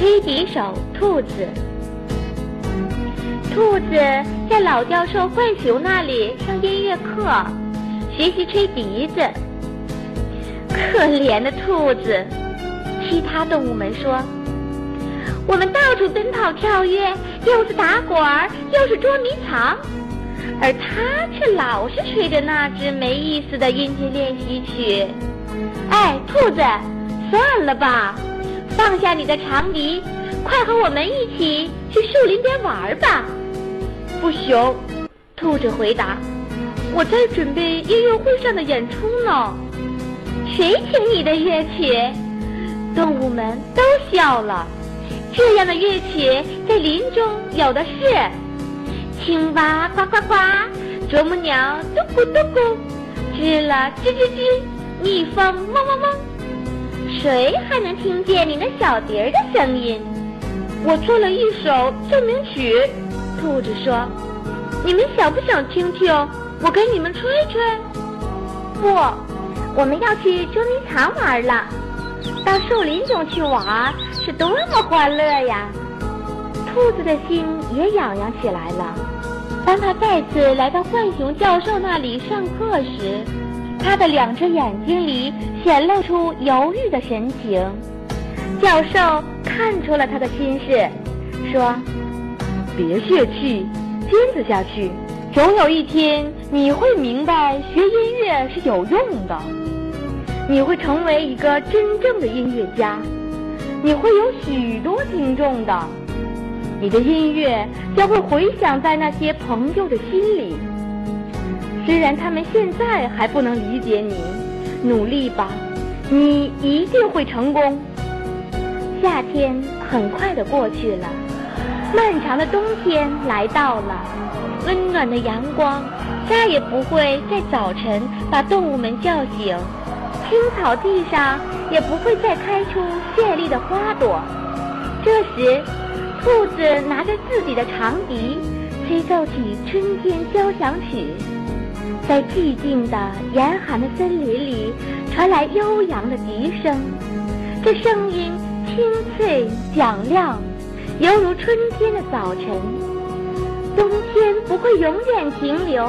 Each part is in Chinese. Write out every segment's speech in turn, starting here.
吹笛手兔子。兔子在老教授浣熊那里上音乐课，学习吹笛子。可怜的兔子，其他动物们说：“我们到处奔跑跳跃，又是打滚儿，又是捉迷藏，而它却老是吹着那支没意思的音阶练习曲。”哎，兔子，算了吧，放下你的长笛，快和我们一起去树林边玩吧。不行，兔子回答：“我在准备音乐会上的演出呢。”谁听你的乐曲？动物们都笑了。这样的乐曲在林中有的是：青蛙呱呱呱，啄木鸟嘟咕嘟咕，知了吱吱吱，蜜蜂嗡嗡嗡。谁还能听见你那小笛儿的声音？我做了一首奏鸣曲。兔子说：“你们想不想听听？我给你们吹吹。”不，我们要去捉迷藏玩了。到树林中去玩是多么欢乐呀！兔子的心也痒痒起来了。当他再次来到浣熊教授那里上课时，他的两只眼睛里显露出犹豫的神情。教授看出了他的心事，说。别泄气，坚持下去，总有一天你会明白学音乐是有用的。你会成为一个真正的音乐家，你会有许多听众的，你的音乐将会回响在那些朋友的心里。虽然他们现在还不能理解你，努力吧，你一定会成功。夏天很快的过去了。漫长的冬天来到了，温暖的阳光再也不会在早晨把动物们叫醒，青草地上也不会再开出绚丽的花朵。这时，兔子拿着自己的长笛，吹奏起春天交响曲，在寂静的严寒的森林里传来悠扬的笛声，这声音清脆响亮。犹如春天的早晨，冬天不会永远停留。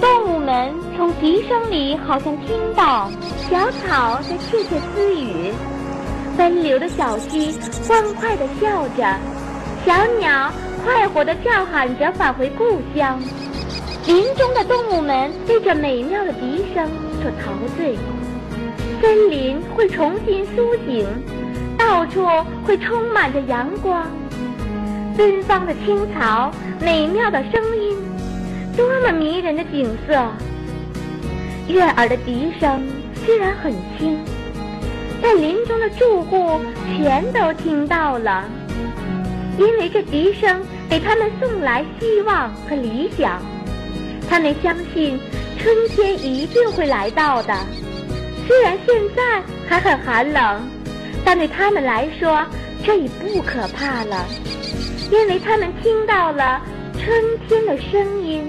动物们从笛声里好像听到小草在窃窃私语，奔流的小溪欢快地笑着，小鸟快活地叫喊着返回故乡。林中的动物们被这美妙的笛声所陶醉，森林会重新苏醒，到处会充满着阳光。芬芳的青草，美妙的声音，多么迷人的景色！悦耳的笛声虽然很轻，但林中的住户全都听到了，因为这笛声给他们送来希望和理想。他们相信春天一定会来到的，虽然现在还很寒冷，但对他们来说这已不可怕了。因为他们听到了春天的声音。